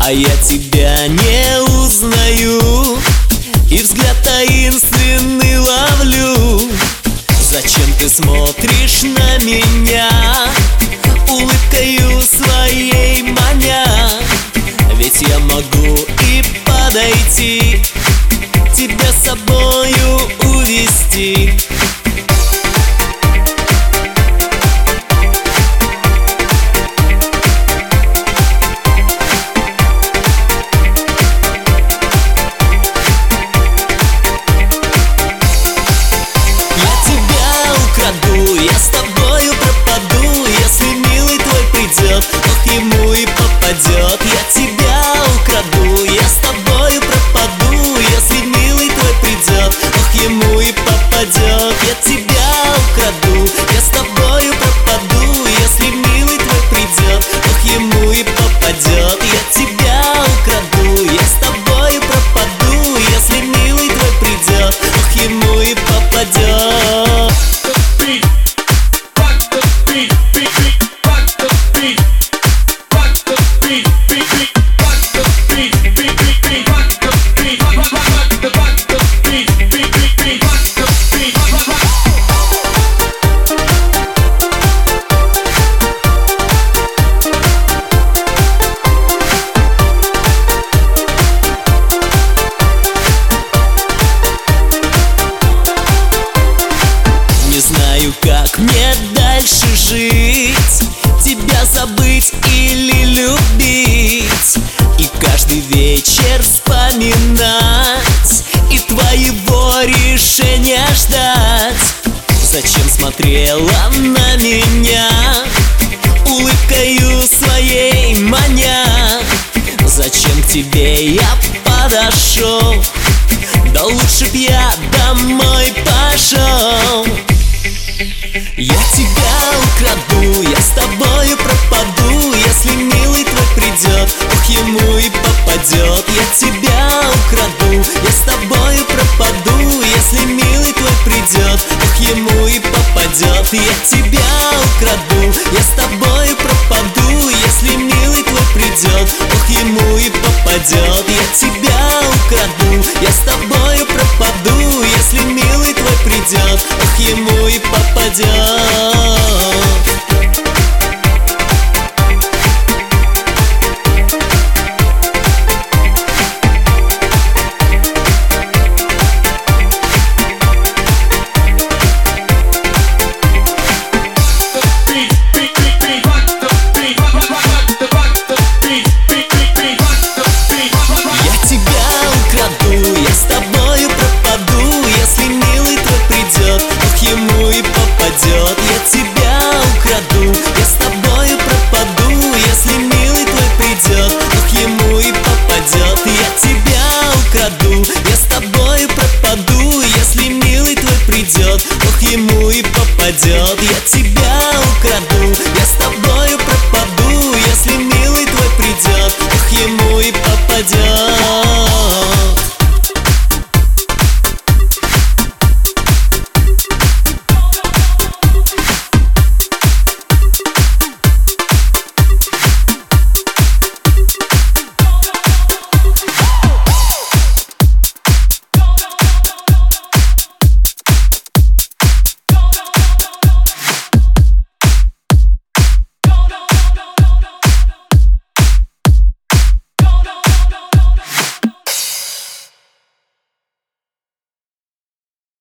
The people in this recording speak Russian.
А я тебя не узнаю И взгляд таинственный ловлю Зачем ты смотришь на меня? быть или любить И каждый вечер вспоминать И твоего решения ждать. Зачем смотрела на меня? Улыбкою своей маня. Зачем к тебе я подошел? Да лучше б я домой пошел. Я тебя украду. тебя украду. Я с тобою пропаду, если милый твой придет Ох, ему и попадет Я тебя украду, я с тобою пропаду Если милый твой придет, ох, ему и попадет Я тебя украду, я с тобою пропаду Если милый твой придет, ох, ему и попадет